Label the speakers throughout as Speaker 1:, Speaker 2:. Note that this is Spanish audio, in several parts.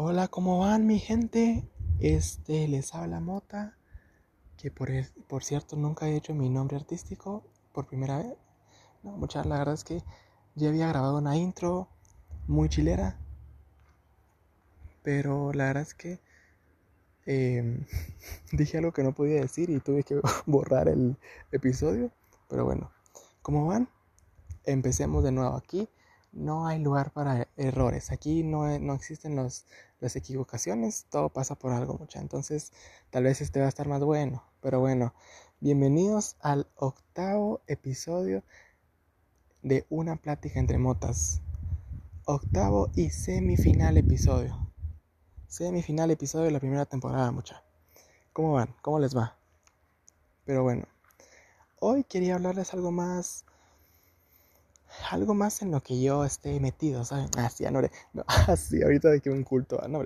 Speaker 1: Hola, ¿cómo van mi gente? Este les habla Mota, que por, por cierto nunca he hecho mi nombre artístico por primera vez. No, mucha, la verdad es que ya había grabado una intro muy chilera, pero la verdad es que em, dije algo que no podía decir y tuve que borrar el episodio. Pero bueno, ¿cómo van? Empecemos de nuevo aquí no hay lugar para errores. Aquí no, no existen los, las equivocaciones, todo pasa por algo, mucha. Entonces, tal vez este va a estar más bueno. Pero bueno, bienvenidos al octavo episodio de Una plática entre motas. Octavo y semifinal episodio. Semifinal episodio de la primera temporada, mucha. ¿Cómo van? ¿Cómo les va? Pero bueno, hoy quería hablarles algo más algo más en lo que yo esté metido, ¿saben? Ah, sí, no, no, así, ahorita de que un culto, no,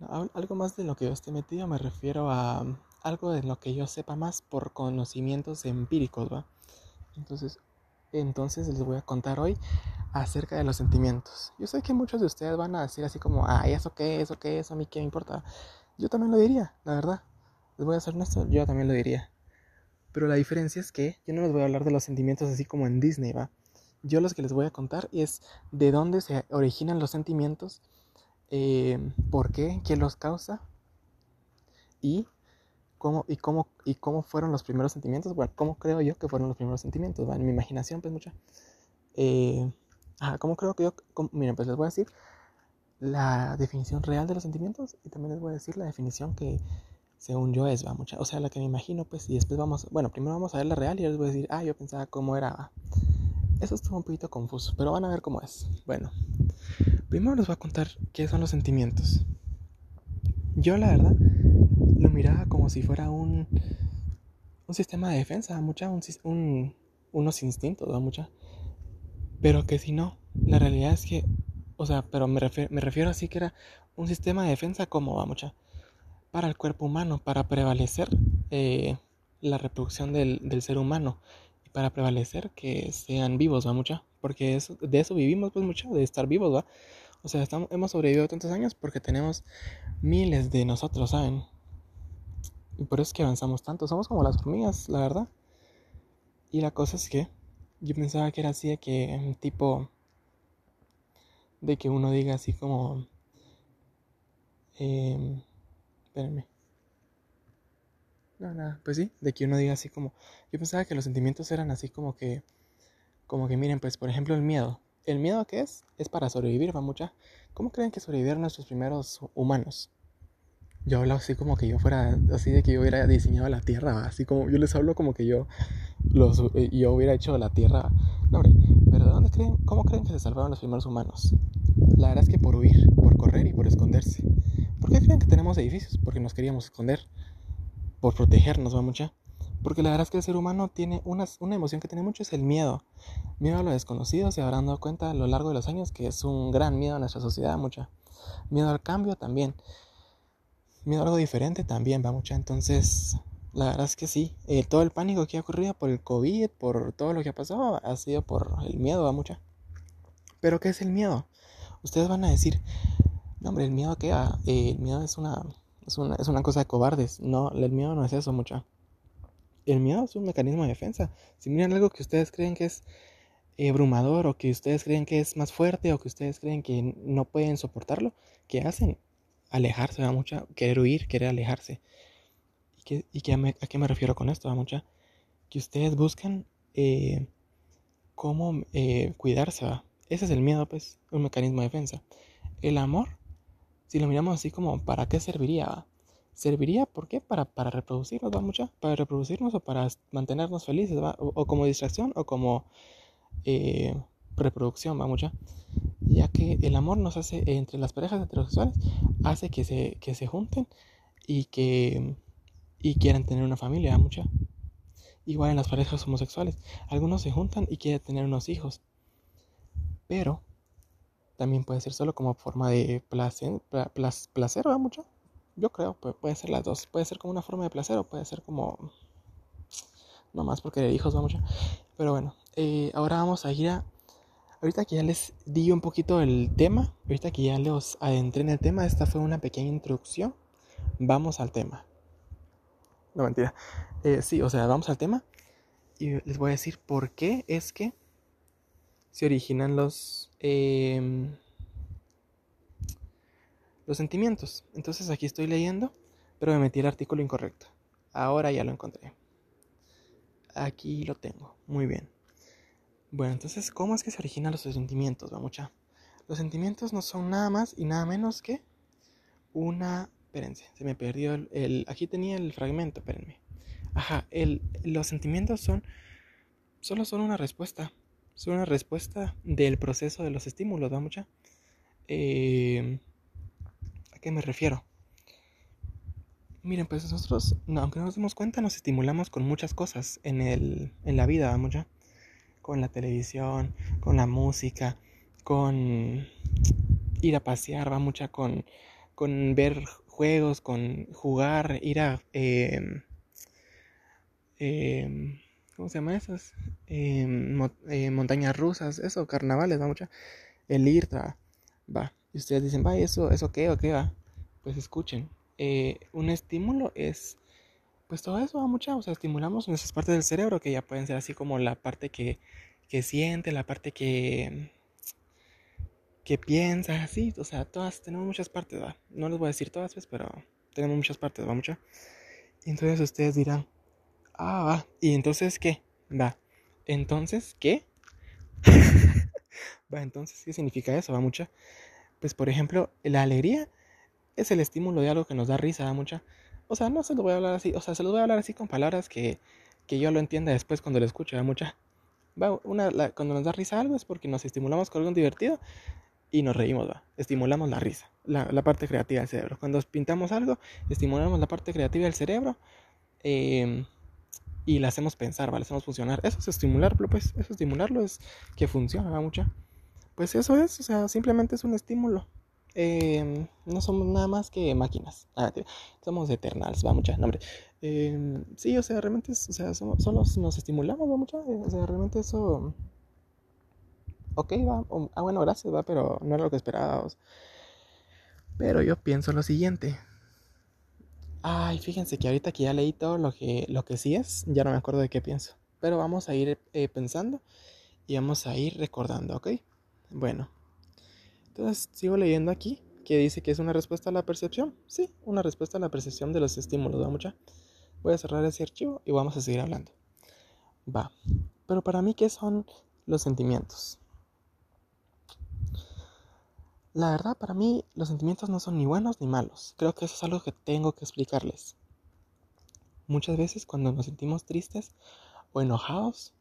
Speaker 1: no, algo más de lo que yo esté metido me refiero a um, algo de lo que yo sepa más por conocimientos empíricos, ¿va? Entonces, entonces les voy a contar hoy acerca de los sentimientos. Yo sé que muchos de ustedes van a decir así como, ay, ¿eso qué? ¿Eso qué? ¿Eso a mí qué me importa? Yo también lo diría, la verdad. Les voy a ser honesto, yo también lo diría. Pero la diferencia es que yo no les voy a hablar de los sentimientos así como en Disney, ¿va? Yo los que les voy a contar es de dónde se originan los sentimientos, eh, por qué, qué los causa y cómo, y, cómo, y cómo fueron los primeros sentimientos. Bueno, cómo creo yo que fueron los primeros sentimientos. En mi imaginación, pues mucha. Eh, ¿Cómo creo que yo? miren, pues les voy a decir la definición real de los sentimientos y también les voy a decir la definición que según yo es, va mucha. O sea, la que me imagino, pues, y después vamos, bueno, primero vamos a ver la real y les voy a decir, ah, yo pensaba cómo era. Eso estuvo un poquito confuso, pero van a ver cómo es. Bueno, primero les voy a contar qué son los sentimientos. Yo la verdad lo miraba como si fuera un, un sistema de defensa, mucha, un, unos instintos, mucha. Pero que si no, la realidad es que, o sea, pero me, refiero, me refiero así que era un sistema de defensa como va mucha para el cuerpo humano, para prevalecer eh, la reproducción del, del ser humano para prevalecer que sean vivos, ¿va mucha? Porque de eso vivimos, pues mucho, de estar vivos, ¿va? O sea, estamos, hemos sobrevivido tantos años porque tenemos miles de nosotros, ¿saben? Y por eso es que avanzamos tanto. Somos como las hormigas, la verdad. Y la cosa es que yo pensaba que era así de que tipo de que uno diga así como eh, espérenme no, pues sí, de que uno diga así como, yo pensaba que los sentimientos eran así como que, como que miren, pues por ejemplo el miedo. ¿El miedo qué es? Es para sobrevivir, va mucha. ¿Cómo creen que sobrevivieron nuestros primeros humanos? Yo hablo así como que yo fuera, así de que yo hubiera diseñado la Tierra, así como yo les hablo como que yo, los, eh, yo hubiera hecho la Tierra. No, hombre, pero ¿de dónde creen, cómo creen que se salvaron los primeros humanos? La verdad es que por huir, por correr y por esconderse. ¿Por qué creen que tenemos edificios? Porque nos queríamos esconder por protegernos, va mucha. Porque la verdad es que el ser humano tiene una, una emoción que tiene mucho, es el miedo. Miedo a lo desconocido, se habrán dado cuenta a lo largo de los años que es un gran miedo a nuestra sociedad, mucha. Miedo al cambio también. Miedo a algo diferente también, va mucha. Entonces, la verdad es que sí. Eh, todo el pánico que ha ocurrido por el COVID, por todo lo que ha pasado, ha sido por el miedo, va mucha. Pero ¿qué es el miedo? Ustedes van a decir, no hombre, el miedo que eh, el miedo es una es una, es una cosa de cobardes. No, el miedo no es eso, mucha. El miedo es un mecanismo de defensa. Si miran algo que ustedes creen que es abrumador o que ustedes creen que es más fuerte o que ustedes creen que no pueden soportarlo, ¿qué hacen? Alejarse, va mucha. Querer huir, querer alejarse. ¿Y, qué, y qué a qué me refiero con esto, va mucha? Que ustedes buscan eh, cómo eh, cuidarse, ¿va? Ese es el miedo, pues, un mecanismo de defensa. El amor si lo miramos así como, ¿para qué serviría? ¿Serviría por qué? Para, para reproducirnos, ¿va mucha? Para reproducirnos o para mantenernos felices, ¿va? O, como distracción o como eh, reproducción, ¿va mucha? Ya que el amor nos hace, entre las parejas heterosexuales, hace que se, que se junten y que y quieran tener una familia, ¿va mucha? Igual en las parejas homosexuales, algunos se juntan y quieren tener unos hijos, pero también puede ser solo como forma de placer, placer ¿va mucho? Yo creo, puede, ser las dos. Puede ser como una forma de placer o puede ser como... No más porque de hijos va mucho. Pero bueno, eh, ahora vamos a ir a, ahorita que ya les di un poquito el tema, ahorita que ya los adentré en el tema, esta fue una pequeña introducción. Vamos al tema. No, mentira. Eh, sí, o sea, vamos al tema. Y les voy a decir por qué es que se originan los, em, los sentimientos. Entonces aquí estoy leyendo, pero me metí el artículo incorrecto. Ahora ya lo encontré. Aquí lo tengo. Muy bien. Bueno, entonces, ¿cómo es que se originan los sentimientos, mucha? Los sentimientos no son nada más y nada menos que una... Espérense, se me perdió el... aquí tenía el fragmento, espérenme. Ajá, el, los sentimientos son... Solo son una respuesta. Son una respuesta del proceso de los estímulos, ¿va mucha? Eh, ¿A qué me refiero? Miren, pues nosotros, aunque no nos demos cuenta, nos estimulamos con muchas cosas en, el, en la vida, ¿va mucha? con la televisión, con la música, con ir a pasear, va mucha con, con ver juegos, con jugar, ir a... Em, em, ¿Cómo se llama esas? Em, eh, montañas rusas, eso, carnavales, va mucha. El ir, va. Y ustedes dicen, va, ¿eso, eso qué o qué va? Pues escuchen. Eh, un estímulo es pues todo eso va mucha, o sea, estimulamos nuestras partes del cerebro que ya pueden ser así como la parte que, que siente, la parte que, que piensa, así, o sea, todas, tenemos muchas partes, ¿va? No les voy a decir todas, pues, pero tenemos muchas partes, ¿va? Mucha. Entonces ustedes dirán, ah, va, ¿y entonces qué? Va, entonces, ¿qué? va, entonces, ¿qué significa eso? Va, mucha. Pues, por ejemplo, la alegría es el estímulo de algo que nos da risa, ¿va? Mucha. O sea, no se lo voy a hablar así, o sea, se lo voy a hablar así con palabras que, que yo lo entienda después cuando lo escuche, ¿va? Mucha. Va, una, cuando nos da risa algo es porque nos estimulamos con algo divertido y nos reímos, va. Estimulamos la risa, la, la, parte creativa del cerebro. Cuando pintamos algo, estimulamos la parte creativa del cerebro em, y la hacemos pensar, ¿va? La hacemos funcionar. Eso es estimularlo, pues. Eso es estimularlo es que funciona, ¿va? Mucha. Pues eso es, o sea, simplemente es un estímulo. Em, no somos nada más que máquinas. Ah, somos eternals, va mucha. nombre. Em, sí, o sea, realmente, o sea, solo nos estimulamos, va mucha. O sea, realmente eso. Ok, va. ah, bueno, gracias, va, pero no era lo que esperábamos. Pero yo pienso lo siguiente. Ay, fíjense que ahorita que ya leí todo lo que, lo que sí es, ya no me acuerdo de qué pienso. Pero vamos a ir eh, pensando y vamos a ir recordando, ¿ok? Bueno. Entonces sigo leyendo aquí que dice que es una respuesta a la percepción. Sí, una respuesta a la percepción de los estímulos, ¿va mucha? Voy a cerrar ese archivo y vamos a seguir hablando. Va. Pero para mí, ¿qué son los sentimientos? La verdad, para mí, los sentimientos no son ni buenos ni malos. Creo que eso es algo que tengo que explicarles. Muchas veces cuando nos sentimos tristes o enojados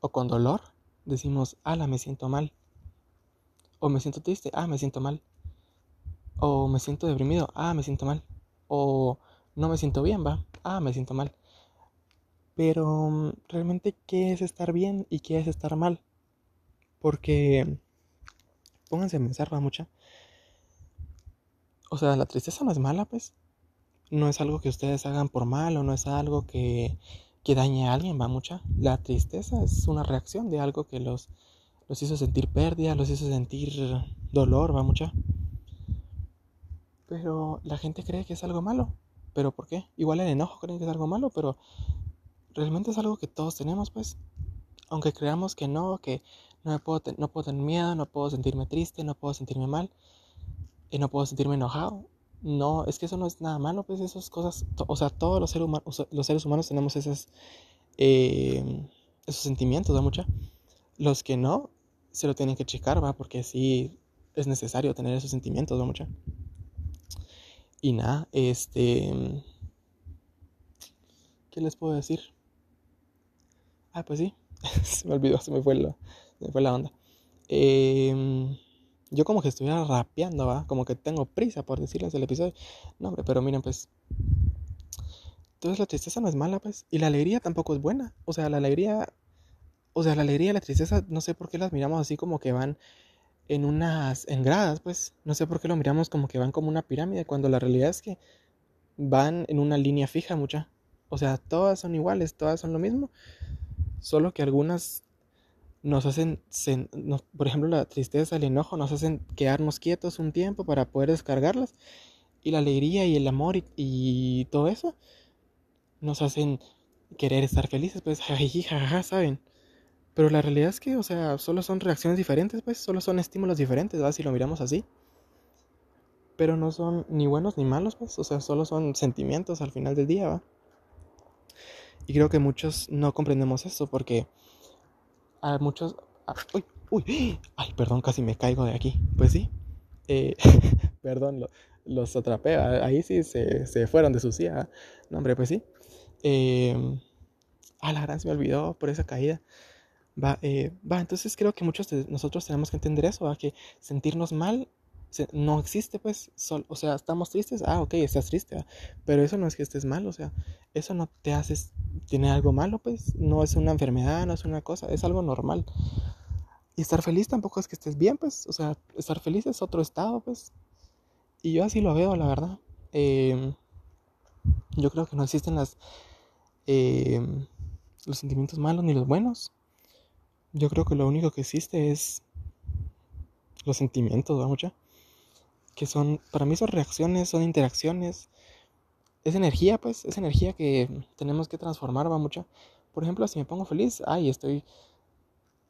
Speaker 1: o con dolor, decimos, ala, me siento mal. O me siento triste, ah, me siento mal. O me siento deprimido, ah, me siento mal. O no me siento bien, va, ah, me siento mal. Pero mm, realmente, ¿qué es estar bien y qué es estar mal? Porque, pónganse a pensar, va mucha. O sea, la tristeza no es mala, pues. No es algo que ustedes hagan por mal o no es algo que, que dañe a alguien, va mucha. La tristeza es una reacción de algo que los los hizo sentir pérdida, los hizo sentir dolor, va mucha. Pero la gente cree que es algo malo. ¿Pero por qué? Igual el enojo creen que es algo malo, pero realmente es algo que todos tenemos, pues. Aunque creamos que no, que no, puedo, no puedo tener miedo, no puedo sentirme triste, no puedo sentirme mal, y no puedo sentirme enojado. No, es que eso no es nada malo, pues esas cosas, o sea, todos los seres, humanos, los seres humanos tenemos esas, eh, esos sentimientos, ¿va mucha? Los que no, se lo tienen que checar, ¿va? Porque sí es necesario tener esos sentimientos, ¿va? Mucha. Y nada, este... ¿Qué les puedo decir? Ah, pues sí. se me olvidó, se me fue la, me fue la onda. Em, yo como que estuviera rapeando, ¿va? Como que tengo prisa por decirles el episodio. No, hombre, pero miren, pues... Entonces la tristeza no es mala, pues. Y la alegría tampoco es buena. O sea, la alegría o sea, la alegría y la tristeza, no sé por qué las miramos así como que van en unas, en gradas, pues, no sé por qué lo miramos como que van como una pirámide, cuando la realidad es que van en una línea fija mucha. O sea, todas son iguales, todas son lo mismo, solo que algunas, nos hacen, por ejemplo, la tristeza, el enojo, nos hacen quedarnos quietos un tiempo para poder descargarlas. Y la alegría y el amor y, todo eso nos hacen querer estar felices, pues, jajaja, ¿saben? Pero la realidad es que, o sea, solo son reacciones diferentes, pues, solo son estímulos diferentes, ¿verdad? Si lo miramos así. Pero no son ni buenos ni malos, pues, o sea, solo son sentimientos al final del día, ¿va? Y creo que muchos no comprendemos eso porque a muchos... uy, uy, ay, perdón, casi me caigo de aquí. Pues sí, eh, perdón, los atrapé, ahí sí se, se, fueron de su silla. No, hombre, pues sí. Eh, ah, la gran se me olvidó por esa caída. Va, eh, va, entonces creo que muchos de nosotros tenemos que entender eso, que sentirnos mal no existe, pues, o sea, estamos tristes, ah, ok, estás triste, pero eso no es que estés mal, o sea, eso no te haces, tiene algo malo, pues, no es una enfermedad, no es una cosa, es algo normal. Y estar feliz tampoco es que estés bien, pues, o sea, estar feliz es otro estado, pues. Y yo así lo veo, la verdad. Em, yo creo que no existen las, em, los sentimientos malos ni los buenos. Yo creo que lo único que existe es los sentimientos, ¿va mucha? Que son, para mí son reacciones, son interacciones, es energía, pues, es energía que tenemos que transformar, va mucha. Por ejemplo, si me pongo feliz, ay, estoy,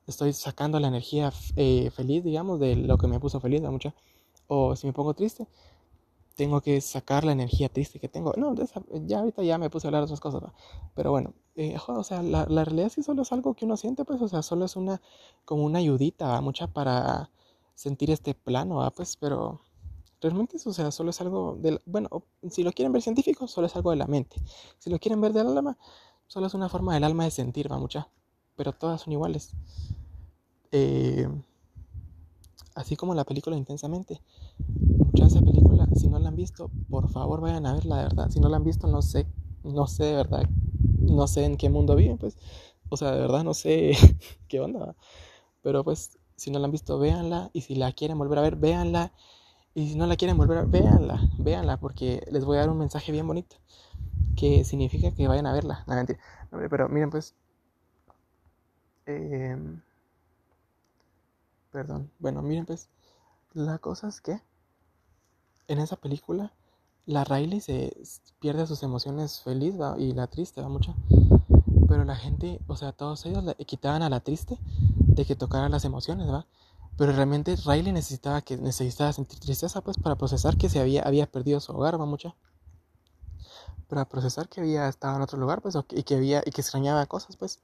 Speaker 1: estoy sacando la energía eh, feliz, digamos, de lo que me puso feliz, va mucha. O si me pongo triste, tengo que sacar la energía triste que tengo. No, ya ahorita ya me puse a hablar de otras cosas, pero bueno, eh, o sea, la, la, realidad sí solo es algo que uno siente, pues, o sea, solo es una, como una ayudita, mucha para sentir este plano, pues, pero Realmente eso, o sea, solo es algo de, bueno, si lo quieren ver científico, solo es algo de la mente. Si lo quieren ver del alma, solo es una forma del alma de sentir, va mucha. Pero todas son iguales. Eh, así como la película Intensamente. Mucha esa película, si no la han visto, por favor vayan a verla, de verdad. Si no la han visto, no sé, no sé de verdad, no sé en qué mundo viven, pues. O sea, de verdad no sé qué onda. Pero pues, si no la han visto, véanla. Y si la quieren volver a ver, véanla. Y si no la quieren volver a véanla, véanla, porque les voy a dar un mensaje bien bonito. Que significa que vayan a verla. No, mentira. pero miren, pues. Em, perdón. Bueno, miren, pues. La cosa es que. En esa película. La Riley se pierde sus emociones feliz y la triste, va mucho. Pero la gente, o sea, todos ellos le quitaban a la triste de que tocara las emociones, ¿va? Pero realmente Riley necesitaba, que, necesitaba sentir tristeza pues para procesar que se había, había perdido su hogar, va mucha. Para procesar que había estado en otro lugar, pues, y que había, y que extrañaba cosas, pues.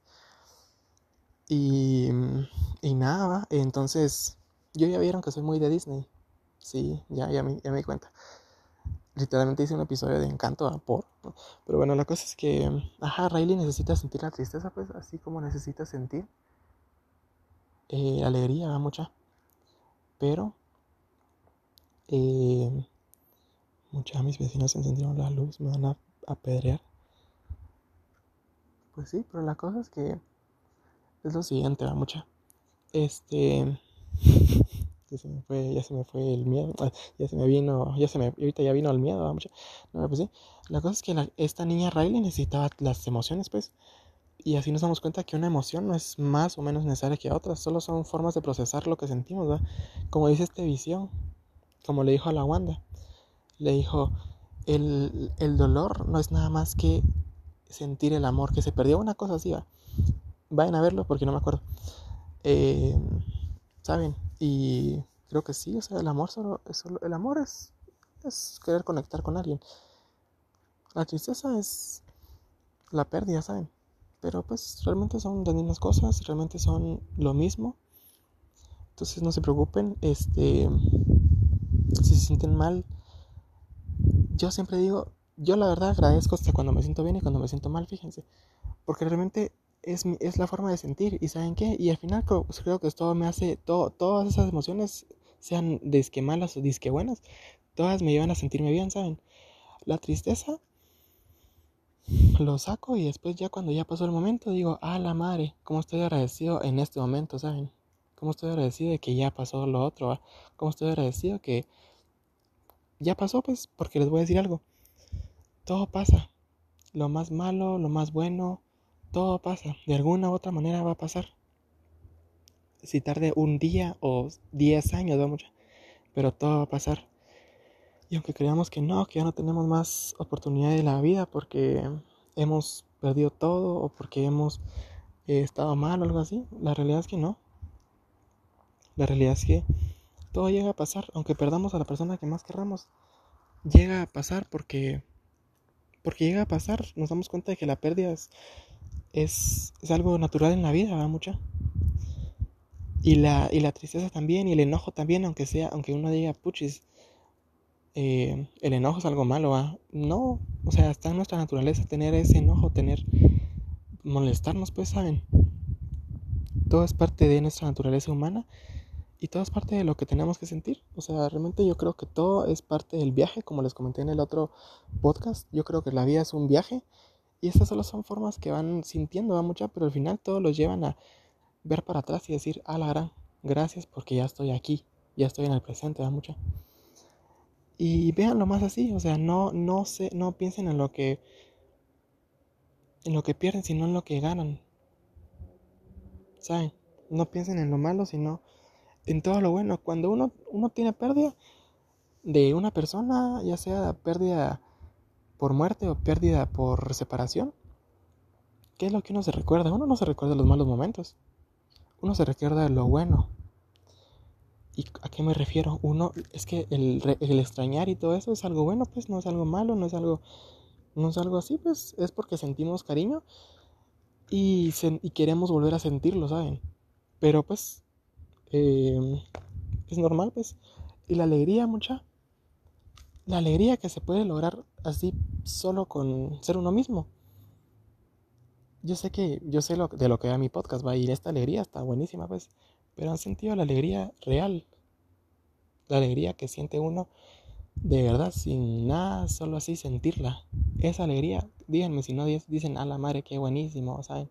Speaker 1: Y, y nada, entonces, yo ya vieron que soy muy de Disney. Sí, ya, ya, me, ya me di cuenta. Literalmente hice un episodio de Encanto por. Pero bueno, la cosa es que, ajá, Riley necesita sentir la tristeza, pues, así como necesita sentir eh, alegría, mucha. Pero eh, muchos de mis vecinos encendieron la luz, me van a apedrear. Pues sí, pero la cosa es que es lo siguiente, va mucha. Este ya se me fue, ya se me fue el miedo, ah, ya se me vino, ya se me, ahorita ya vino el miedo, mucha. No, pues sí. La cosa es que esta niña Riley necesitaba las emociones, pues. Y así nos damos cuenta que una emoción no es más o menos necesaria que otras, solo son formas de procesar lo que sentimos, ¿verdad? Como dice este visión, como le dijo a la Wanda, le dijo, el, dolor no es nada más que sentir el amor, que se perdió una cosa así, ¿va? Vayan a verlo porque no me acuerdo. Eh, ¿Saben? Y creo que sí, o sea, el amor solo el amor es, es querer conectar con alguien. La tristeza es la pérdida, ¿saben? Pero pues realmente son las mismas cosas, realmente son lo mismo. Entonces no se preocupen, este si se sienten mal, yo siempre digo, yo la verdad agradezco hasta cuando me siento bien y cuando me siento mal, fíjense, porque realmente es, es la forma de sentir y saben qué, y al final creo, creo que todo me hace, todo, todas esas emociones, sean disque malas o disque buenas, todas me llevan a sentirme bien, ¿saben? La tristeza lo saco y después ya cuando ya pasó el momento digo, ah, la madre, cómo estoy agradecido en este momento, ¿saben? Cómo estoy agradecido de que ya pasó lo otro, Cómo estoy agradecido que ya pasó, pues, porque les voy a decir algo. Todo pasa. Lo más malo, lo más bueno, todo pasa. De alguna u otra manera va a pasar. si tarde un día o 10 años, va mucho, pero todo va a pasar. Y aunque creamos que no, que ya no tenemos más oportunidad de la vida porque hemos perdido todo o porque hemos eh, estado mal o algo así, la realidad es que no. La realidad es que todo llega a pasar, aunque perdamos a la persona que más querramos, llega a pasar porque porque llega a pasar, nos damos cuenta de que la pérdida es, es, algo natural en la vida, ¿verdad? Mucha. Y la, y la tristeza también, y el enojo también, aunque sea, aunque uno diga, puchis, eh, el enojo es algo malo. No, o sea, está en nuestra naturaleza tener ese enojo, tener, molestarnos, pues, ¿saben? Todo es parte de nuestra naturaleza humana y todo es parte de lo que tenemos que sentir. O sea, realmente yo creo que todo es parte del viaje, como les comenté en el otro podcast. Yo creo que la vida es un viaje y estas solo son formas que van sintiendo, va mucha, pero al final todos los llevan a ver para atrás y decir, ah, la gran, gracias porque ya estoy aquí, ya estoy en el presente, va mucha. Y véanlo más así, o sea, no, no, se, no piensen en lo que en lo que pierden, sino en lo que ganan. ¿Saben? No piensen en lo malo, sino en todo lo bueno. Cuando uno, uno tiene pérdida de una persona, ya sea pérdida por muerte o pérdida por separación, ¿qué es lo que uno se recuerda? Uno no se recuerda los malos momentos. Uno se recuerda de lo bueno. ¿Y a qué me refiero? Uno, es que el, extrañar y todo eso es algo bueno, pues no es algo malo, no es algo, no es algo así, pues es porque sentimos cariño y, queremos volver a sentirlo, ¿saben? Pero pues eh, es normal, pues. Y la alegría, mucha. La alegría que se puede lograr así solo con ser uno mismo. Yo sé que, yo sé lo, de lo que va mi podcast, va, y esta alegría está buenísima, pues. Pero han sentido la alegría real. La alegría que siente uno de verdad, sin nada, solo así sentirla. Esa alegría, díganme si no dicen, a la madre, qué buenísimo, ¿saben?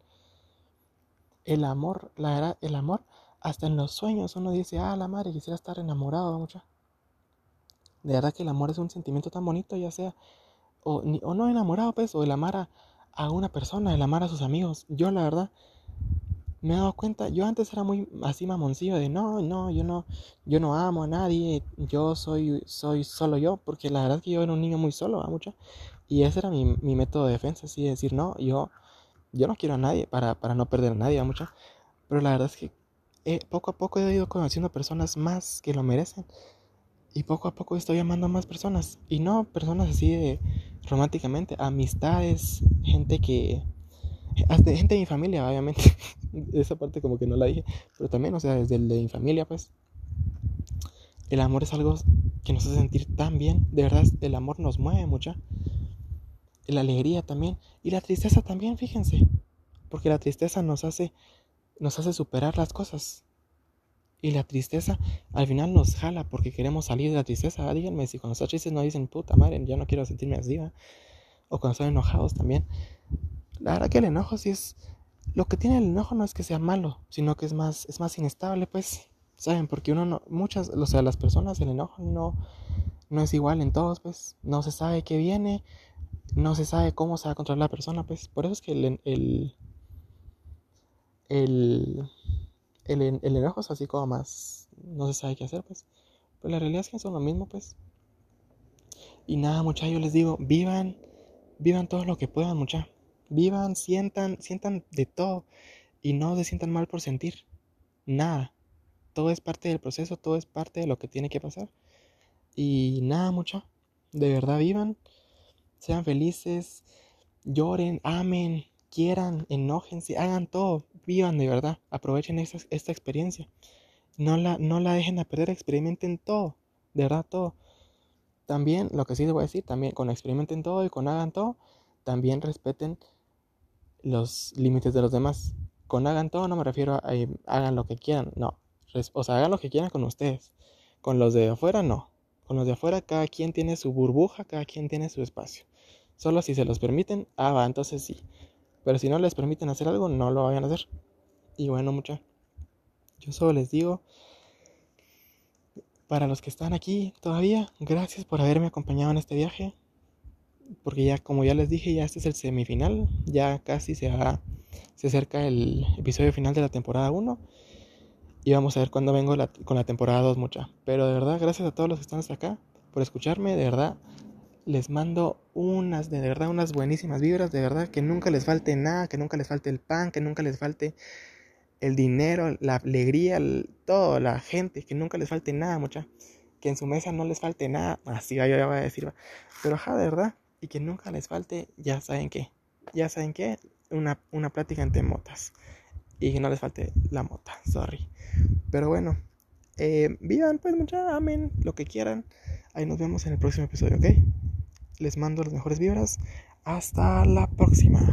Speaker 1: El amor, la verdad, el amor hasta en los sueños uno dice, ah, la madre, quisiera estar enamorado mucha. De verdad que el amor es un sentimiento tan bonito, ya sea, o, o no enamorado, pues, o el amar a, una persona, el amar a sus amigos. Yo, la verdad, me he dado cuenta, yo antes era muy así mamoncillo de no, no, yo no, yo no amo a nadie, yo soy, soy solo yo, porque la verdad es que yo era un niño muy solo, mucha. Y ese era mi, mi método de defensa, así de decir, no, yo, yo no quiero a nadie para, para no perder a nadie, mucha. Pero la verdad es que eh, poco a poco he ido conociendo personas más que lo merecen. Y poco a poco estoy amando a más personas. Y no personas así de románticamente, amistades, gente que... Hasta gente de mi familia, obviamente. Esa parte como que no la dije. Pero también, o sea, desde el de mi familia, pues. El amor es algo que nos hace sentir tan bien. De verdad, el amor nos mueve mucho. La alegría también. Y la tristeza también, fíjense. Porque la tristeza nos hace nos hace superar las cosas. Y la tristeza al final nos jala porque queremos salir de la tristeza. Ah, díganme si cuando están tristes no dicen, puta madre, ya no quiero sentirme así. O cuando están enojados también. La verdad que el enojo sí es... Lo que tiene el enojo no es que sea malo, sino que es más, es más inestable, pues. ¿Saben? Porque uno no... Muchas, o sea, las personas, el enojo no, no es igual en todos, pues. No se sabe qué viene, no se sabe cómo se va a controlar la persona, pues. Por eso es que el el, el, el enojo es así como más, no se sabe qué hacer, pues. Pero la realidad es que son lo mismo, pues. Y nada, muchachos, yo les digo, vivan, vivan todo lo que puedan, muchachos. Vivan, sientan, sientan de todo. Y no se sientan mal por sentir. Nada. Todo es parte del proceso, todo es parte de lo que tiene que pasar. Y nada, muchachos. De verdad, vivan. Sean felices. Lloren, amen, quieran, enójense, hagan todo vivan de verdad, aprovechen esta, esta experiencia. No la, no la dejen a perder, experimenten todo, de verdad todo. También, lo que sí les voy a decir, también con experimenten todo y con hagan todo, también respeten los límites de los demás. Con hagan todo no me refiero a hagan lo que quieran, no. O sea, hagan lo que quieran con ustedes. Con los de afuera, no. Con los de afuera, cada quien tiene su burbuja, cada quien tiene su espacio. Solo si se los permiten, ah, va, entonces sí. Pero si no les permiten hacer algo, no lo vayan a hacer. Y bueno, mucha. Yo solo les digo, para los que están aquí todavía, gracias por haberme acompañado en este viaje. Porque ya, como ya les dije, ya este es el semifinal. Ya casi se va, se acerca el episodio final de la temporada 1. Y vamos a ver cuándo vengo con la temporada 2 mucha. Pero de verdad, gracias a todos los que están hasta acá por escucharme. De verdad, les mando unas, de verdad, unas buenísimas vibras. De verdad, que nunca les falte nada, que nunca les falte el pan, que nunca les falte el dinero, la alegría, todo, la gente, que nunca les falte nada, mucha. Que en su mesa no les falte nada. Así yo ya voy a decir. Pero ajá, de verdad. Y que nunca les falte, ya saben qué. Ya saben qué. Una, una plática entre motas. Y que no les falte la mota. Sorry. Pero bueno. Eh, vivan pues mucha, amen lo que quieran. Ahí nos vemos en el próximo episodio, ¿ok? Les mando las mejores vibras. Hasta la próxima.